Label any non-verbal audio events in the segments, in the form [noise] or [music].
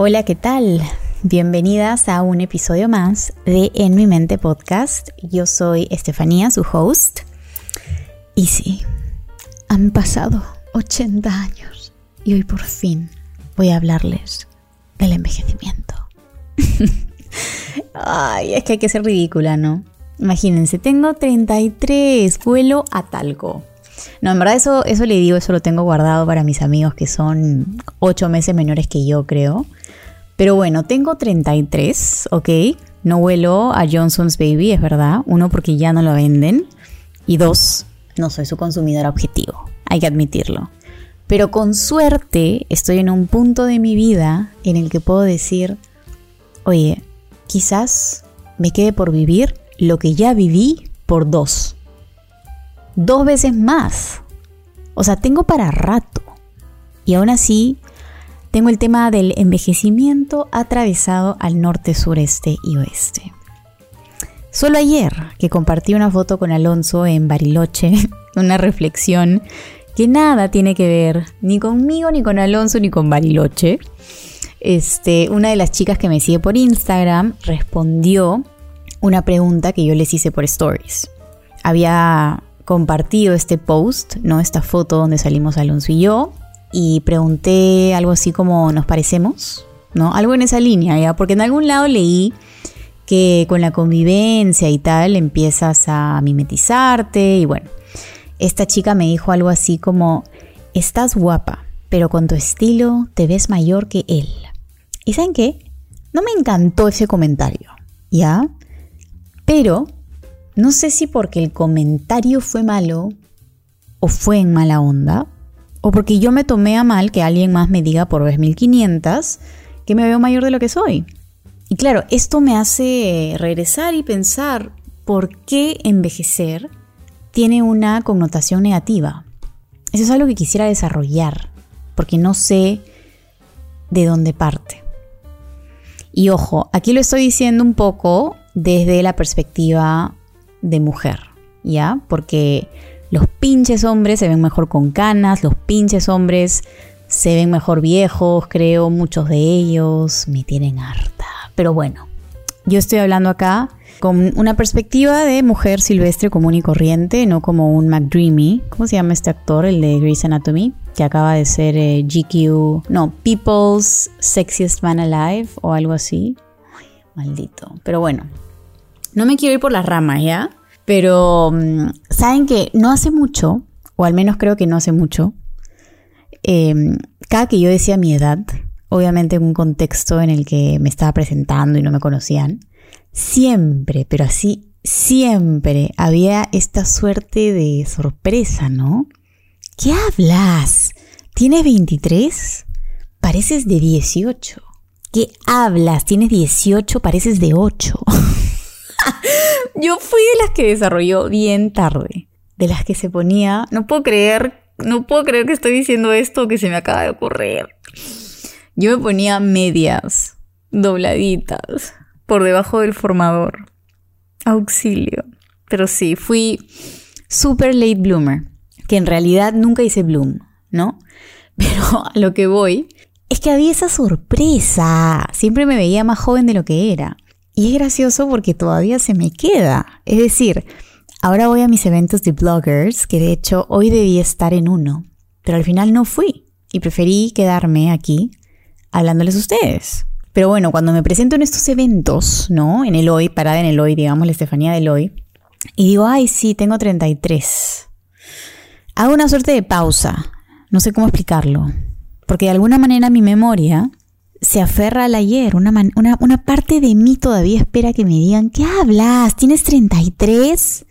Hola, ¿qué tal? Bienvenidas a un episodio más de En mi mente podcast. Yo soy Estefanía, su host. Y sí, han pasado 80 años y hoy por fin voy a hablarles del envejecimiento. [laughs] Ay, es que hay que ser ridícula, ¿no? Imagínense, tengo 33, vuelo a talco. No, en verdad eso, eso le digo, eso lo tengo guardado para mis amigos que son 8 meses menores que yo, creo. Pero bueno, tengo 33, ¿ok? No vuelo a Johnson's Baby, es verdad. Uno, porque ya no lo venden. Y dos, no soy su consumidor objetivo. Hay que admitirlo. Pero con suerte estoy en un punto de mi vida en el que puedo decir, oye, quizás me quede por vivir lo que ya viví por dos. Dos veces más. O sea, tengo para rato. Y aún así tengo el tema del envejecimiento atravesado al norte, sureste y oeste. Solo ayer que compartí una foto con Alonso en Bariloche, [laughs] una reflexión que nada tiene que ver ni conmigo, ni con Alonso, ni con Bariloche. Este, una de las chicas que me sigue por Instagram respondió una pregunta que yo les hice por stories. Había compartido este post, ¿no? Esta foto donde salimos Alonso y yo, y pregunté algo así como ¿nos parecemos? ¿No? Algo en esa línea, ¿ya? Porque en algún lado leí que con la convivencia y tal empiezas a mimetizarte y bueno, esta chica me dijo algo así como, estás guapa, pero con tu estilo te ves mayor que él. ¿Y saben qué? No me encantó ese comentario, ¿ya? Pero no sé si porque el comentario fue malo o fue en mala onda, o porque yo me tomé a mal que alguien más me diga por vez 1500 que me veo mayor de lo que soy. Y claro, esto me hace regresar y pensar por qué envejecer tiene una connotación negativa. Eso es algo que quisiera desarrollar, porque no sé de dónde parte. Y ojo, aquí lo estoy diciendo un poco desde la perspectiva de mujer, ¿ya? Porque los pinches hombres se ven mejor con canas, los pinches hombres se ven mejor viejos, creo, muchos de ellos me tienen harta. Pero bueno, yo estoy hablando acá con una perspectiva de mujer silvestre común y corriente, no como un McDreamy. ¿Cómo se llama este actor, el de Grey's Anatomy? Que acaba de ser eh, GQ, no, People's Sexiest Man Alive o algo así. Ay, maldito. Pero bueno, no me quiero ir por las ramas, ¿ya? Pero mm, saben que no hace mucho, o al menos creo que no hace mucho, em, cada que yo decía mi edad, obviamente en un contexto en el que me estaba presentando y no me conocían, siempre, pero así siempre había esta suerte de sorpresa, ¿no? ¿Qué hablas? ¿Tienes 23? Pareces de 18. ¿Qué hablas? Tienes 18, pareces de 8. [laughs] Yo fui de las que desarrolló bien tarde, de las que se ponía, no puedo creer, no puedo creer que estoy diciendo esto que se me acaba de ocurrir. Yo me ponía medias, dobladitas, por debajo del formador. Auxilio. Pero sí, fui super late bloomer, que en realidad nunca hice bloom, ¿no? [laughs] Pero a lo que voy es que había esa sorpresa. Siempre me veía más joven de lo que era. Y es gracioso porque todavía se me queda. Es decir, ahora voy a mis eventos de bloggers, que de hecho hoy debía estar en uno, pero al final no fui y preferí quedarme aquí hablándoles a ustedes. Pero bueno, cuando me presento en estos eventos, ¿no? En el hoy, parada en el hoy, digamos, la Estefanía del hoy, y digo, ay, sí, tengo 33. Hago una suerte de pausa, no sé cómo explicarlo, porque de alguna manera mi memoria se aferra al ayer. Una, una, parte de mí todavía espera que me digan, ¿qué hablas? ¿Tienes 33?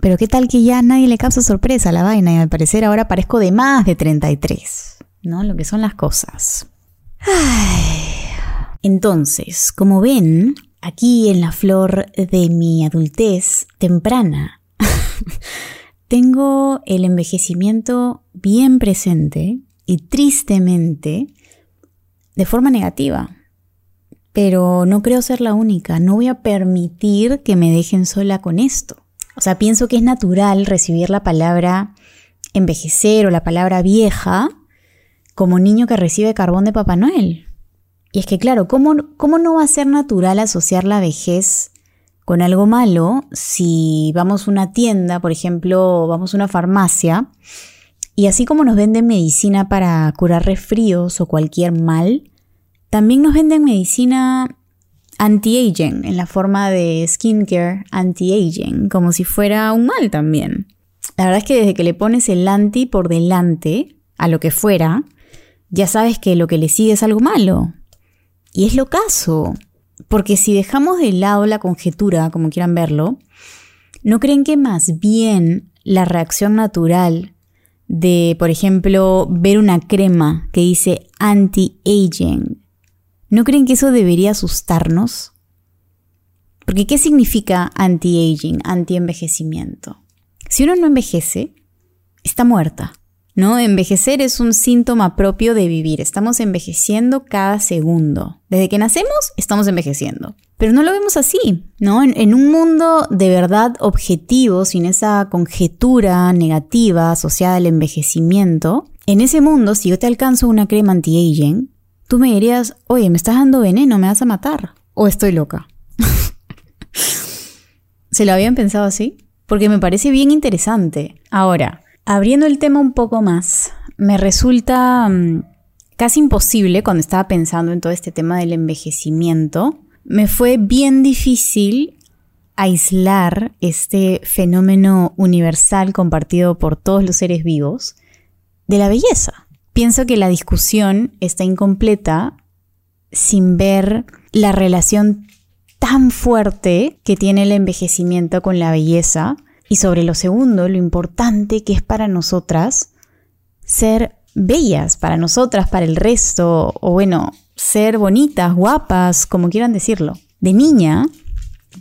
Pero qué tal que ya nadie le causa sorpresa a la vaina y al parecer ahora parezco de más de 33. ¿No? Lo que son las cosas. Entonces, como ven, aquí en la flor de mi adultez temprana, [laughs] tengo el envejecimiento bien presente y tristemente de forma negativa. Pero no creo ser la única, no voy a permitir que me dejen sola con esto. O sea, pienso que es natural recibir la palabra envejecer o la palabra vieja como niño que recibe carbón de Papá Noel. Y es que claro, ¿cómo, ¿cómo no va a ser natural asociar la vejez con algo malo si vamos a una tienda, por ejemplo, vamos a una farmacia, y así como nos venden medicina para curar resfríos o cualquier mal, también nos venden medicina anti-aging en la forma de skincare anti-aging, como si fuera un mal también. La verdad es que desde que le pones el anti por delante a lo que fuera, ya sabes que lo que le sigue es algo malo. Y es lo caso. Porque si dejamos de lado la conjetura, como quieran verlo, ¿no creen que más bien la reacción natural de, por ejemplo, ver una crema que dice anti-aging, ¿no creen que eso debería asustarnos? Porque ¿qué significa anti-aging, anti-envejecimiento? Si uno no envejece, está muerta. ¿No? Envejecer es un síntoma propio de vivir. Estamos envejeciendo cada segundo. Desde que nacemos, estamos envejeciendo. Pero no lo vemos así, ¿no? En, un mundo de verdad objetivo, sin esa conjetura negativa asociada al envejecimiento, en ese mundo, si yo te alcanzo una crema anti-aging, tú me dirías, oye, me estás dando veneno, me vas a matar. O estoy loca. [laughs] ¿Se lo habían pensado así? Porque me parece bien interesante. Ahora, Abriendo el tema un poco más, me resulta mm, casi imposible cuando estaba pensando en todo este tema del envejecimiento. Me fue bien difícil aislar este fenómeno universal compartido por todos los seres vivos de la belleza. Pienso que la discusión está incompleta sin ver la relación tan fuerte que tiene el envejecimiento con la belleza y sobre lo segundo, lo importante que es para nosotras ser bellas, para nosotras, para el resto, o bueno, ser bonitas, guapas, como quieran decirlo. De niña,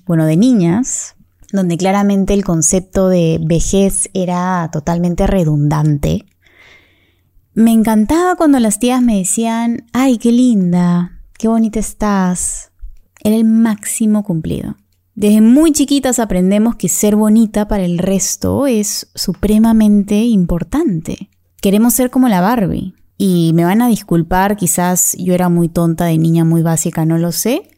bueno, de niñas, donde claramente el concepto de vejez era totalmente redundante, me encantaba cuando las tías me decían, ay, qué linda, qué bonita estás. Era el máximo cumplido. Desde muy chiquitas aprendemos que ser bonita para el resto es supremamente importante. Queremos ser como la Barbie. Y me van a disculpar, quizás yo era muy tonta de niña, muy básica, no lo sé.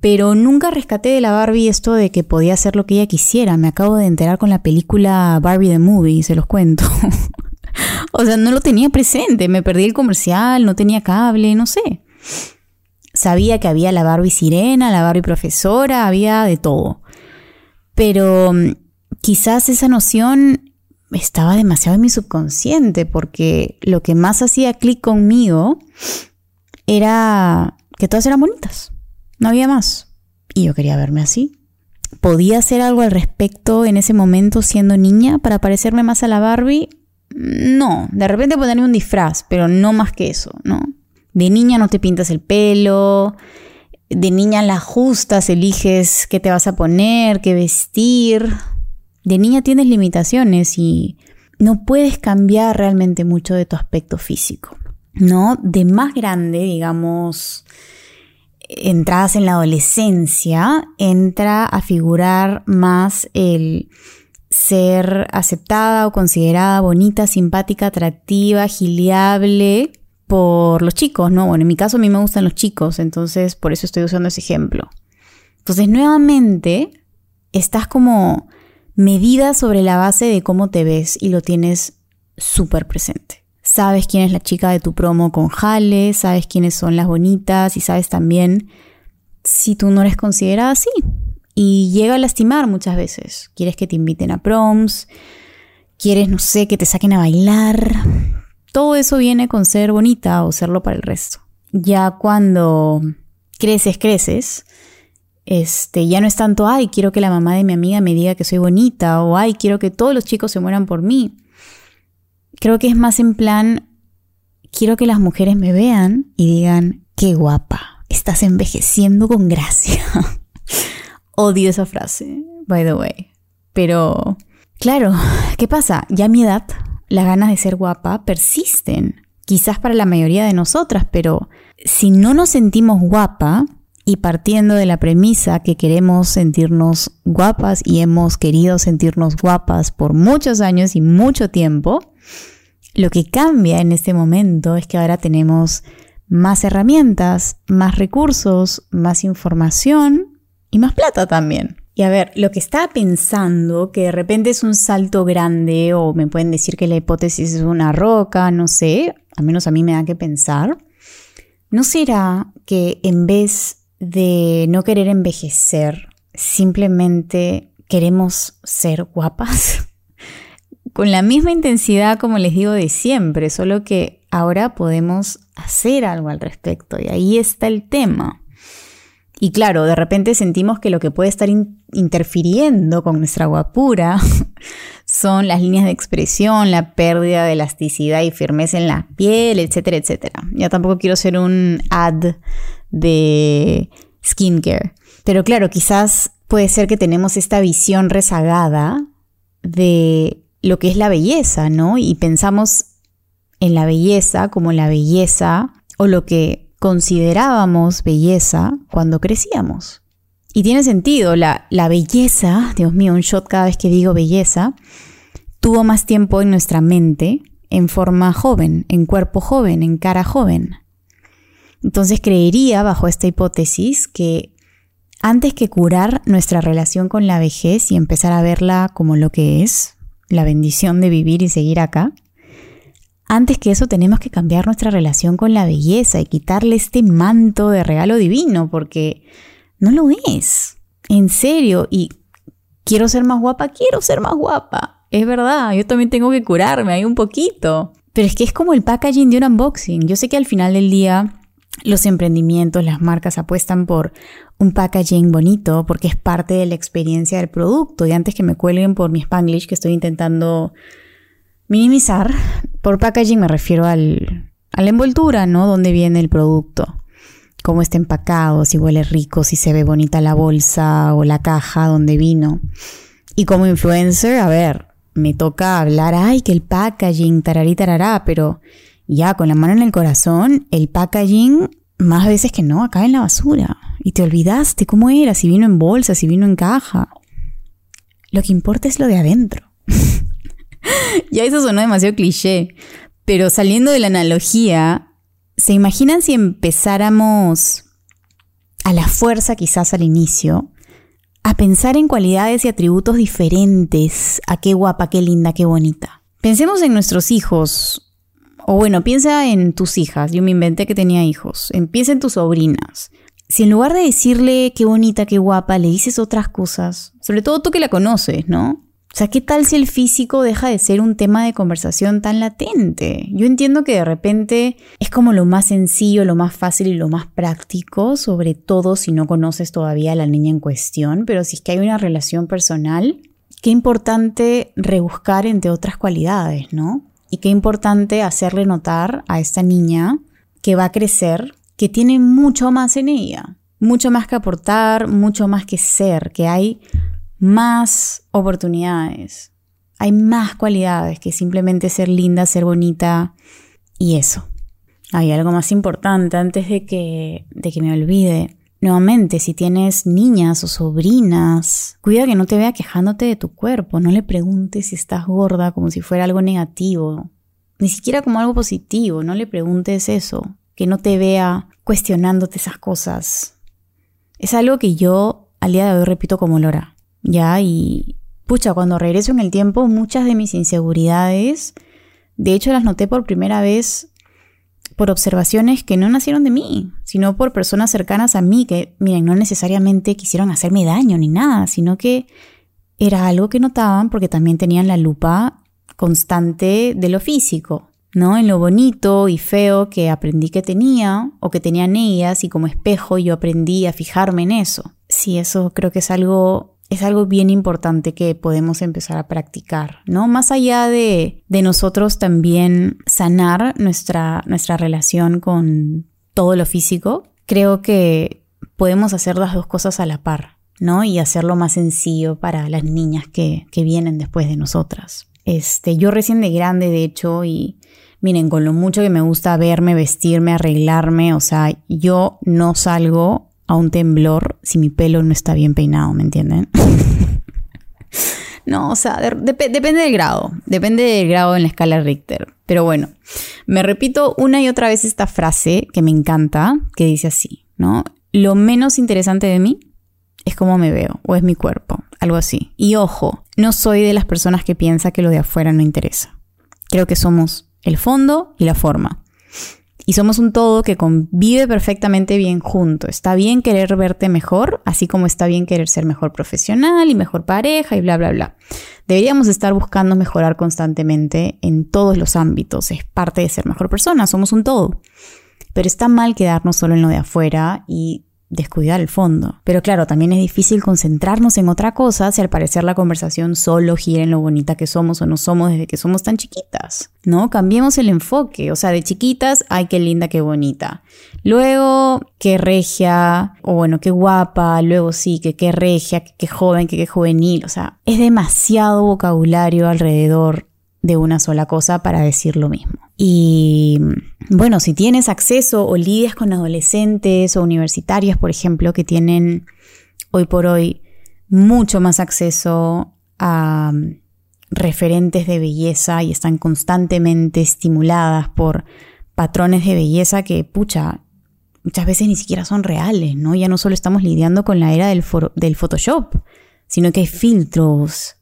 Pero nunca rescaté de la Barbie esto de que podía hacer lo que ella quisiera. Me acabo de enterar con la película Barbie the Movie, se los cuento. [laughs] o sea, no lo tenía presente. Me perdí el comercial, no tenía cable, no sé. Sabía que había la Barbie sirena, la Barbie profesora, había de todo. Pero mm, quizás esa noción estaba demasiado en mi subconsciente porque lo que más hacía clic conmigo era que todas eran bonitas. No había más. Y yo quería verme así. ¿Podía hacer algo al respecto en ese momento siendo niña para parecerme más a la Barbie? No, de repente ponerme un disfraz, pero no más que eso, ¿no? De niña no te pintas el pelo, de niña la ajustas, eliges qué te vas a poner, qué vestir. De niña tienes limitaciones y no puedes cambiar realmente mucho de tu aspecto físico. ¿No? De más grande, digamos, entradas en la adolescencia, entra a figurar más el ser aceptada o considerada bonita, simpática, atractiva, giliable por los chicos, ¿no? Bueno, en mi caso a mí me gustan los chicos, entonces por eso estoy usando ese ejemplo. Entonces, nuevamente, estás como medida sobre la base de cómo te ves y lo tienes súper presente. Sabes quién es la chica de tu promo con Jale, sabes quiénes son las bonitas y sabes también si tú no eres considerada así. Y llega a lastimar muchas veces. Quieres que te inviten a proms, quieres, no sé, que te saquen a bailar, todo eso viene con ser bonita o serlo para el resto. Ya cuando creces, creces, este, ya no es tanto, ay, quiero que la mamá de mi amiga me diga que soy bonita o ay, quiero que todos los chicos se mueran por mí. Creo que es más en plan, quiero que las mujeres me vean y digan, qué guapa, estás envejeciendo con gracia. [laughs] Odio esa frase, by the way. Pero, claro, ¿qué pasa? Ya mi edad las ganas de ser guapa persisten, quizás para la mayoría de nosotras, pero si no nos sentimos guapa y partiendo de la premisa que queremos sentirnos guapas y hemos querido sentirnos guapas por muchos años y mucho tiempo, lo que cambia en este momento es que ahora tenemos más herramientas, más recursos, más información y más plata también. Y a ver, lo que estaba pensando, que de repente es un salto grande o me pueden decir que la hipótesis es una roca, no sé, al menos a mí me da que pensar, ¿no será que en vez de no querer envejecer, simplemente queremos ser guapas? [laughs] Con la misma intensidad como les digo de siempre, solo que ahora podemos hacer algo al respecto y ahí está el tema. Y claro, de repente sentimos que lo que puede estar interfiriendo con nuestra guapura [laughs] son las líneas de expresión, la pérdida de elasticidad y firmeza en la piel, etcétera, etcétera. Ya tampoco quiero ser un ad de skincare. Pero claro, quizás puede ser que tenemos esta visión rezagada de lo que es la belleza, ¿no? Y pensamos en la belleza como la belleza o lo que considerábamos belleza cuando crecíamos. Y tiene sentido, la, la belleza, Dios mío, un shot cada vez que digo belleza, tuvo más tiempo en nuestra mente en forma joven, en cuerpo joven, en cara joven. Entonces creería, bajo esta hipótesis, que antes que curar nuestra relación con la vejez y empezar a verla como lo que es, la bendición de vivir y seguir acá, antes que eso tenemos que cambiar nuestra relación con la belleza y quitarle este manto de regalo divino, porque no lo es. En serio, y quiero ser más guapa, quiero ser más guapa. Es verdad, yo también tengo que curarme ahí un poquito. Pero es que es como el packaging de un unboxing. Yo sé que al final del día los emprendimientos, las marcas apuestan por un packaging bonito porque es parte de la experiencia del producto. Y antes que me cuelguen por mi spanglish que estoy intentando minimizar, por packaging me refiero al, a la envoltura, ¿no? Donde viene el producto. Cómo está empacado, si huele rico, si se ve bonita la bolsa o la caja donde vino. Y como influencer, a ver, me toca hablar, ay, que el packaging, tararí, tarará, pero ya con la mano en el corazón, el packaging más veces que no acaba en la basura. Y te olvidaste cómo era, si vino en bolsa, si vino en caja. Lo que importa es lo de adentro. [laughs] ya eso sonó demasiado cliché. Pero saliendo de la analogía, ¿se imaginan si empezáramos a la fuerza quizás al inicio? A pensar en cualidades y atributos diferentes. A qué guapa, qué linda, qué bonita. Pensemos en nuestros hijos. O bueno, piensa en tus hijas. Yo me inventé que tenía hijos. Empieza en tus sobrinas. Si en lugar de decirle qué bonita, qué guapa, le dices otras cosas, sobre todo tú que la conoces, ¿no? O sea, ¿qué tal si el físico deja de ser un tema de conversación tan latente? Yo entiendo que de repente es como lo más sencillo, lo más fácil y lo más práctico, sobre todo si no conoces todavía a la niña en cuestión, pero si es que hay una relación personal, qué importante rebuscar entre otras cualidades, ¿no? Y qué importante hacerle notar a esta niña que va a crecer, que tiene mucho más en ella, mucho más que aportar, mucho más que ser, que hay más oportunidades, hay más cualidades que simplemente ser linda, ser bonita y eso. Hay algo más importante antes de que, de que me olvide. Nuevamente, si tienes niñas o sobrinas, cuida que no te vea quejándote de tu cuerpo. No le preguntes si estás gorda como si fuera algo negativo. Ni siquiera como algo positivo. No le preguntes eso. Que no te vea cuestionándote esas cosas. Es algo que yo al día de hoy repito como Lora. ¿Ya? Y pucha, cuando regreso en el tiempo, muchas de mis inseguridades, de hecho las noté por primera vez por observaciones que no nacieron de mí, sino por personas cercanas a mí que, miren, no necesariamente quisieron hacerme daño ni nada, sino que era algo que notaban porque también tenían la lupa constante de lo físico, ¿no? En lo bonito y feo que aprendí que tenía o que tenían ellas y como espejo yo aprendí a fijarme en eso. Sí, eso creo que es algo es algo bien importante que podemos empezar a practicar, ¿no? Más allá de, de nosotros también sanar nuestra, nuestra relación con todo lo físico, creo que podemos hacer las dos cosas a la par, ¿no? Y hacerlo más sencillo para las niñas que, que vienen después de nosotras. Este, yo recién de grande, de hecho, y miren, con lo mucho que me gusta verme, vestirme, arreglarme, o sea, yo no salgo a un temblor si mi pelo no está bien peinado, ¿me entienden? [laughs] No, o sea, depende del grado, depende del grado en la escala Richter. Pero bueno, me repito una y otra vez esta frase que me encanta, que dice así, ¿no? Lo menos interesante de mí es cómo me veo o es mi cuerpo, algo así. Y ojo, no soy de las personas que piensa que lo de afuera no interesa. Creo que somos el fondo y la forma. Y somos un todo que convive perfectamente bien junto. Está bien querer verte mejor, así como está bien querer ser mejor profesional y mejor pareja y bla, bla, bla. Deberíamos estar buscando mejorar constantemente en todos los ámbitos. Es parte de ser mejor persona, somos un todo. Pero está mal quedarnos solo en lo de afuera y descuidar el fondo. Pero claro, también es difícil concentrarnos en otra cosa si al parecer la conversación solo gira en lo bonita que somos o no somos desde que somos tan chiquitas. ¿No? Cambiemos el enfoque. O sea, de chiquitas, ay, qué linda, qué bonita. Luego, qué regia, o bueno, qué guapa. Luego sí, que qué regia, que qué joven, que qué juvenil. O sea, es demasiado vocabulario alrededor de una sola cosa para decir lo mismo. Y bueno, si tienes acceso o lidias con adolescentes o universitarios, por ejemplo, que tienen hoy por hoy mucho más acceso a mm, referentes de belleza y están constantemente estimuladas por patrones de belleza que, pucha, muchas veces ni siquiera son reales, ¿no? Ya no solo estamos lidiando con la era del, del Photoshop, sino que hay filtros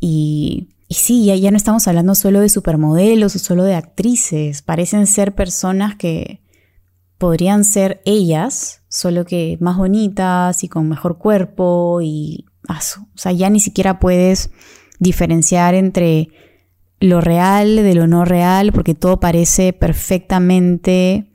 y y sí, ya, no estamos hablando solo de supermodelos o solo de actrices, parecen ser personas que podrían ser ellas, solo que más bonitas y con mejor cuerpo y... o sea, ya ni siquiera puedes diferenciar entre lo real de lo no real porque todo parece perfectamente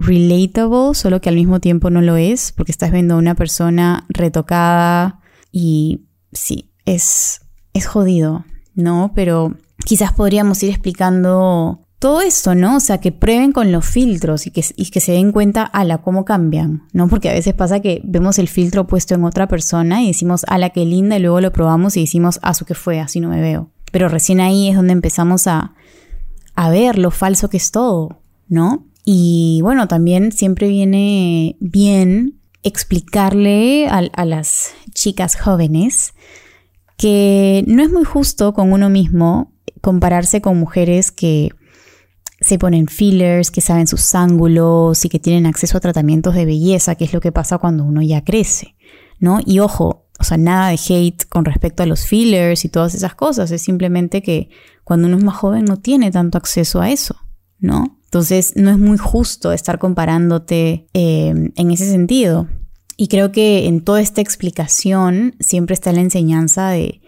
relatable, solo que al mismo tiempo no lo es, porque estás viendo a una persona retocada y sí, es, es jodido. ¿No? Pero quizás podríamos ir explicando todo esto, ¿no? O sea, que prueben con los filtros y que, que se den cuenta, a la cómo cambian, ¿no? Porque a veces pasa que vemos el filtro puesto en otra persona y decimos, la qué linda, y luego lo probamos y decimos, ah, su que fue, así no me veo. Pero recién ahí es donde empezamos a, a ver lo falso que es todo, ¿no? Y bueno, también siempre viene bien explicarle a, a las chicas jóvenes que no es muy justo con uno mismo compararse con mujeres que se ponen fillers, que saben sus ángulos y que tienen acceso a tratamientos de belleza, que es lo que pasa cuando uno ya crece, ¿no? Y ojo, o sea, nada de hate con respecto a los fillers y todas esas cosas, es simplemente que cuando uno es más joven no tiene tanto acceso a eso, ¿no? Entonces no es muy justo estar comparándote eh, en ese sentido. Y creo que en toda esta explicación siempre está la enseñanza de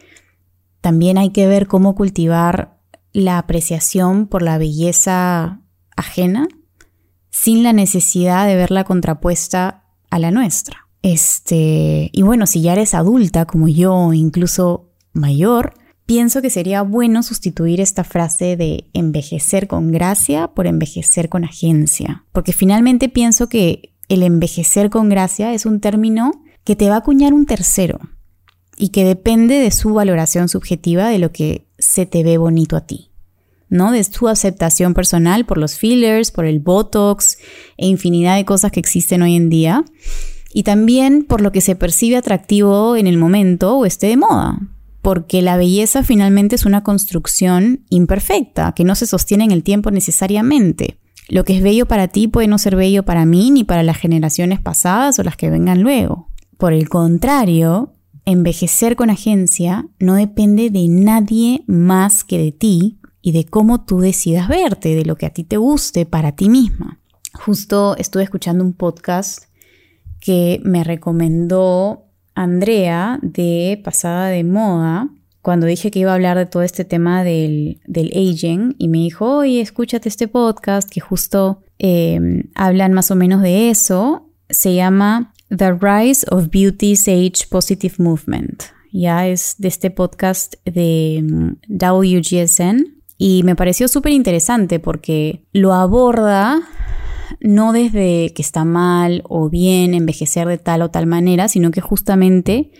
también hay que ver cómo cultivar la apreciación por la belleza ajena sin la necesidad de verla contrapuesta a la nuestra. Este, y bueno, si ya eres adulta como yo, incluso mayor, pienso que sería bueno sustituir esta frase de envejecer con gracia por envejecer con agencia, porque finalmente pienso que el envejecer con gracia es un término que te va a acuñar un tercero y que depende de su valoración subjetiva de lo que se te ve bonito a ti, ¿no? De su aceptación personal por los fillers, por el botox e infinidad de cosas que existen hoy en día y también por lo que se percibe atractivo en el momento o esté de moda, porque la belleza finalmente es una construcción imperfecta, que no se sostiene en el tiempo necesariamente. Lo que es bello para ti puede no ser bello para mí ni para las generaciones pasadas o las que vengan luego. Por el contrario, envejecer con agencia no depende de nadie más que de ti y de cómo tú decidas verte, de lo que a ti te guste para ti misma. Justo estuve escuchando un podcast que me recomendó Andrea de Pasada de Moda cuando dije que iba a hablar de todo este tema del, del aging y me dijo, oye, escúchate este podcast que justo em, hablan más o menos de eso, se llama The Rise of Beauty's Age Positive Movement. Ya es de este podcast de em, WGSN y me pareció súper interesante porque lo aborda no desde que está mal o bien envejecer de tal o tal manera, sino que justamente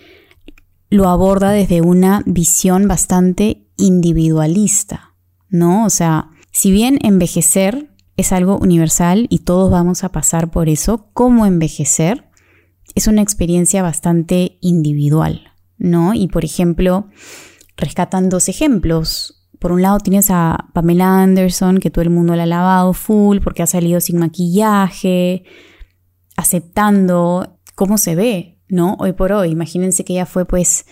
lo aborda desde una visión bastante individualista, ¿no? O sea, si bien envejecer es algo universal y todos vamos a pasar por eso, cómo envejecer es una experiencia bastante individual, ¿no? Y por ejemplo, rescatan dos ejemplos. Por un lado tienes a Pamela Anderson, que todo el mundo la ha lavado full porque ha salido sin maquillaje, aceptando cómo se ve, ¿no? Hoy por hoy. Imagínense que ella fue pues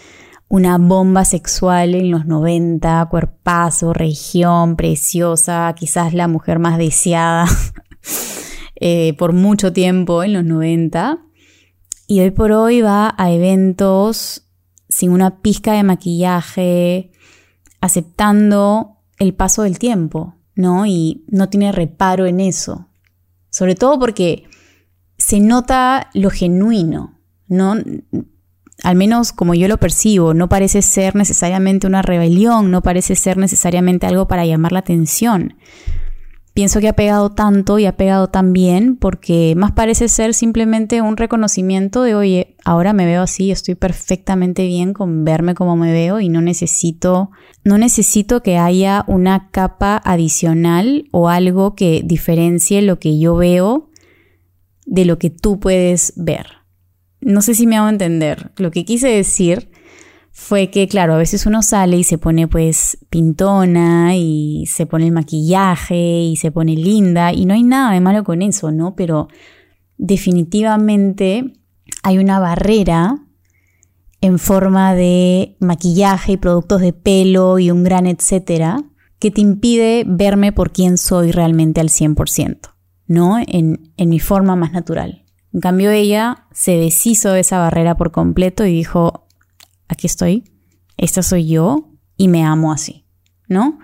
una bomba sexual en los 90, cuerpazo, región, preciosa, quizás la mujer más deseada [laughs] eh, por mucho tiempo en los 90. Y hoy por hoy va a eventos sin una pizca de maquillaje, aceptando el paso del tiempo, ¿no? Y no tiene reparo en eso. Sobre todo porque se nota lo genuino, ¿no? Al menos como yo lo percibo, no parece ser necesariamente una rebelión, no parece ser necesariamente algo para llamar la atención. Pienso que ha pegado tanto y ha pegado tan bien porque más parece ser simplemente un reconocimiento de, oye, ahora me veo así, estoy perfectamente bien con verme como me veo y no necesito, no necesito que haya una capa adicional o algo que diferencie lo que yo veo de lo que tú puedes ver. No sé si me hago entender. Lo que quise decir fue que, claro, a veces uno sale y se pone pues pintona y se pone el maquillaje y se pone linda y no hay nada de malo con eso, ¿no? Pero definitivamente hay una barrera en forma de maquillaje y productos de pelo y un gran etcétera que te impide verme por quién soy realmente al 100%, ¿no? En, en mi forma más natural. En cambio ella se deshizo de esa barrera por completo y dijo, aquí estoy, esta soy yo y me amo así, ¿no?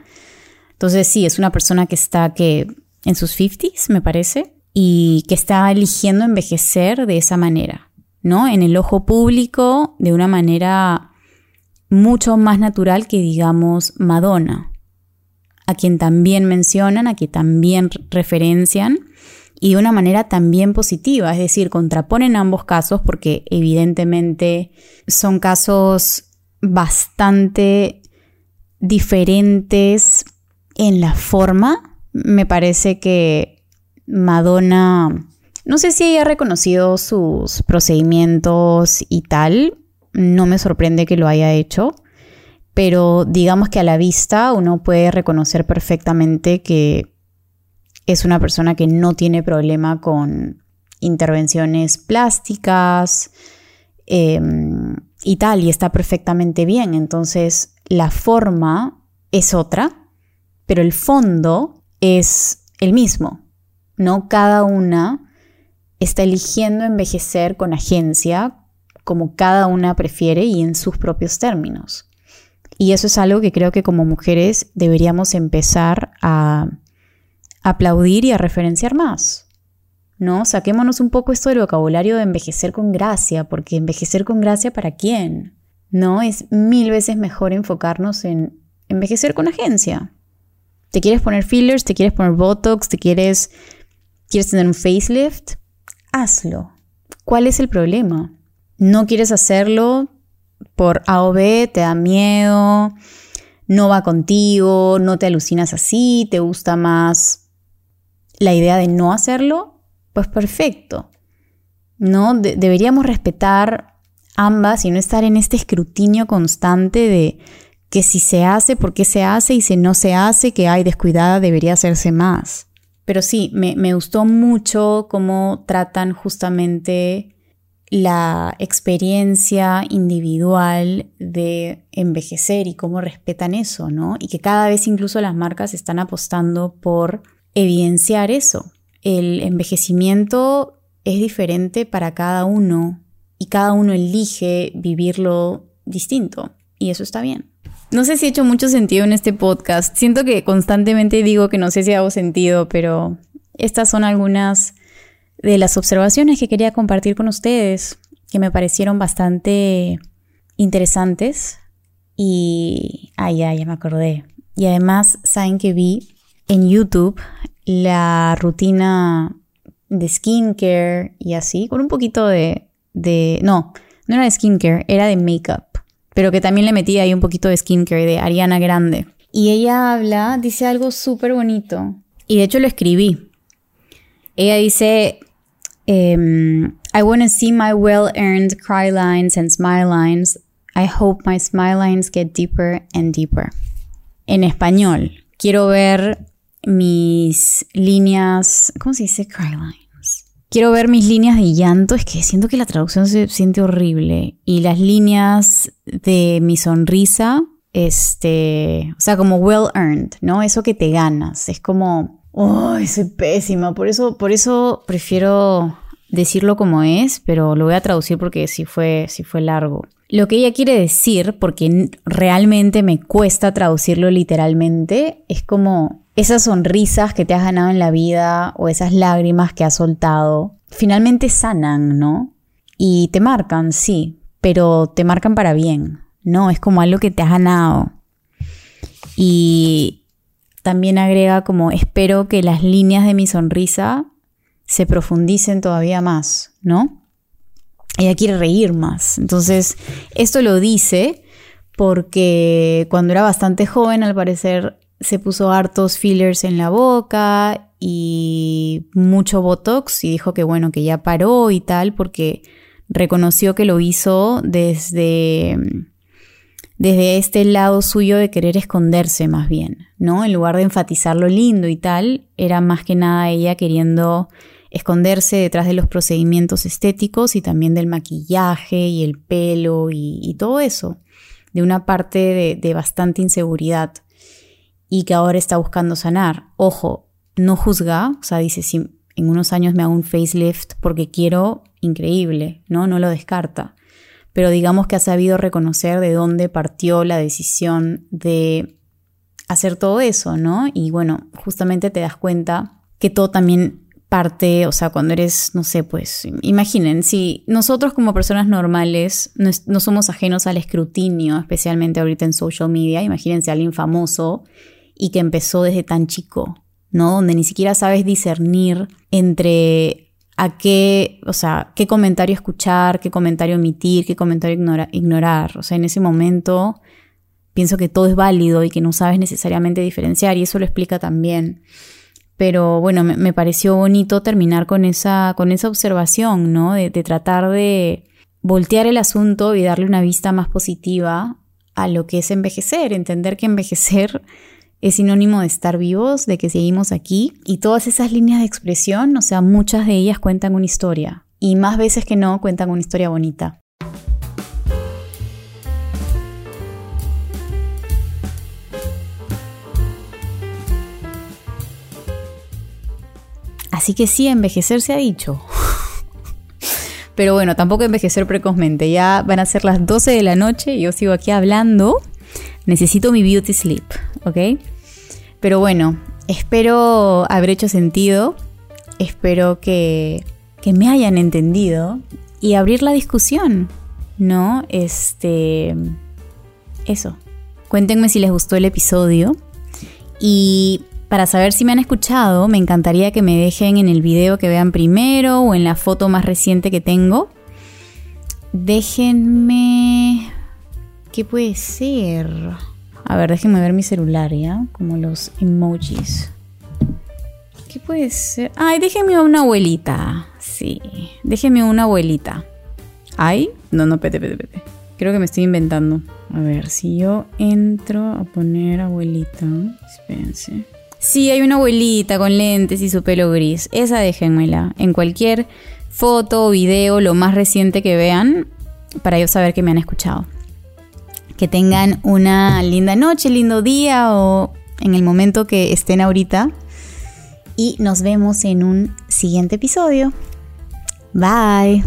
Entonces sí, es una persona que está que en sus 50s, me parece, y que está eligiendo envejecer de esa manera, ¿no? En el ojo público, de una manera mucho más natural que digamos Madonna, a quien también mencionan, a quien también referencian, y de una manera también positiva, es decir, contraponen ambos casos porque evidentemente son casos bastante diferentes en la forma. Me parece que Madonna, no sé si ella ha reconocido sus procedimientos y tal, no me sorprende que lo haya hecho, pero digamos que a la vista uno puede reconocer perfectamente que es una persona que no tiene problema con intervenciones plásticas em, y tal, y está perfectamente bien. Entonces, la forma es otra, pero el fondo es el mismo, ¿no? Cada una está eligiendo envejecer con agencia como cada una prefiere y en sus propios términos. Y eso es algo que creo que como mujeres deberíamos empezar a aplaudir y a referenciar más. ¿No? Saquémonos un poco esto del vocabulario de envejecer con gracia, porque envejecer con gracia para quién? ¿No? Es mil veces mejor enfocarnos en envejecer con agencia. ¿Te quieres poner fillers? ¿Te quieres poner botox? ¿Te quieres quieres tener un facelift? Hazlo. ¿Cuál es el problema? ¿No quieres hacerlo por A o B? ¿Te da miedo? ¿No va contigo? ¿No te alucinas así? ¿Te gusta más la idea de no hacerlo, pues perfecto. ¿No? deberíamos respetar ambas y no estar en este escrutinio constante de que si se hace, por qué se hace y si no se hace, que hay descuidada, debería hacerse más. Pero sí, me, me gustó mucho cómo tratan justamente la experiencia individual de envejecer y cómo respetan eso, ¿no? Y que cada vez incluso las marcas están apostando por evidenciar eso. El envejecimiento es diferente para cada uno y cada uno elige vivirlo distinto y eso está bien. No sé si he hecho mucho sentido en este podcast. Siento que constantemente digo que no sé si hago sentido, pero estas son algunas de las observaciones que quería compartir con ustedes, que me parecieron bastante interesantes. Y, ay, ya, ya me acordé. Y además, saben que vi en YouTube la rutina de skincare y así, con un poquito de, de, no, no era de skincare, era de makeup, pero que también le metí ahí un poquito de skincare de Ariana Grande. Y ella habla, dice algo súper bonito, y de hecho lo escribí. Ella dice, em, I want to see my well-earned cry lines and smile lines. I hope my smile lines get deeper and deeper. En español, quiero ver mis líneas, ¿cómo se dice? Cry lines. Quiero ver mis líneas de llanto, es que siento que la traducción se siente horrible. Y las líneas de mi sonrisa, este, o sea, como well earned, ¿no? Eso que te ganas, es como, oh, soy pésima, por eso, por eso prefiero decirlo como es, pero lo voy a traducir porque sí fue, sí fue largo. Lo que ella quiere decir, porque realmente me cuesta traducirlo literalmente, es como esas sonrisas que te has ganado en la vida o esas lágrimas que has soltado, finalmente sanan, ¿no? Y te marcan, sí, pero te marcan para bien, ¿no? Es como algo que te has ganado. Y también agrega como espero que las líneas de mi sonrisa se profundicen todavía más, ¿no? Ella quiere reír más. Entonces, esto lo dice porque cuando era bastante joven, al parecer, se puso hartos fillers en la boca y mucho botox y dijo que bueno, que ya paró y tal, porque reconoció que lo hizo desde, desde este lado suyo de querer esconderse más bien, ¿no? En lugar de enfatizar lo lindo y tal, era más que nada ella queriendo esconderse detrás de los procedimientos estéticos y también del maquillaje y el pelo y, todo eso, de una parte de, de, bastante inseguridad y que ahora está buscando sanar. Ojo, no juzga, o sea, dice, si en unos años me hago un facelift porque quiero, increíble, ¿no? No lo descarta. Pero digamos que ha sabido reconocer de dónde partió la decisión de hacer todo eso, ¿no? Y bueno, justamente te das cuenta que todo también parte, o sea, cuando eres, no sé, pues, imaginen, si nosotros como personas normales no, somos ajenos al escrutinio, especialmente ahorita en social media, imagínense a alguien famoso y que empezó desde tan chico, ¿no? Donde ni siquiera sabes discernir entre a qué, o sea, qué comentario escuchar, qué comentario emitir, qué comentario ignorar. O sea, en ese momento pienso que todo es válido y que no sabes necesariamente diferenciar y eso lo explica también. Pero bueno, me, pareció bonito terminar con esa, con esa observación, ¿no? De tratar de voltear el asunto y darle una vista más positiva a lo que es envejecer, entender que envejecer es sinónimo de estar vivos, de que seguimos aquí y todas esas líneas de expresión, o sea, muchas de ellas cuentan una historia y más veces que no cuentan una historia bonita. Así que sí, envejecer se ha dicho. [laughs] Pero bueno, tampoco envejecer precozmente. Ya van a ser las 12 de la noche y yo sigo aquí hablando. Necesito mi beauty sleep, ¿ok? Pero bueno, espero haber hecho sentido. Espero que, que me hayan entendido y abrir la discusión, ¿no? Este. Eso. Cuéntenme si les gustó el episodio. Y para saber si me han escuchado, me encantaría que me dejen en el video que vean primero o en la foto más reciente que tengo. Déjenme... ¿Qué puede ser? A ver, déjenme ver mi celular, ¿ya? Como los emojis. ¿Qué puede ser? Ay, déjenme una abuelita. Sí, déjenme una abuelita. ¿Ay? No, no, pete, pete, pete. Creo que me estoy inventando. A ver, si yo entro a poner abuelita. Espérense. Sí, hay una abuelita con lentes y su pelo gris. Esa déjenmela. En cualquier foto o video, lo más reciente que vean, para yo saber que me han escuchado. Que tengan una linda noche, lindo día o en el momento que estén ahorita. Y nos vemos en un siguiente episodio. Bye.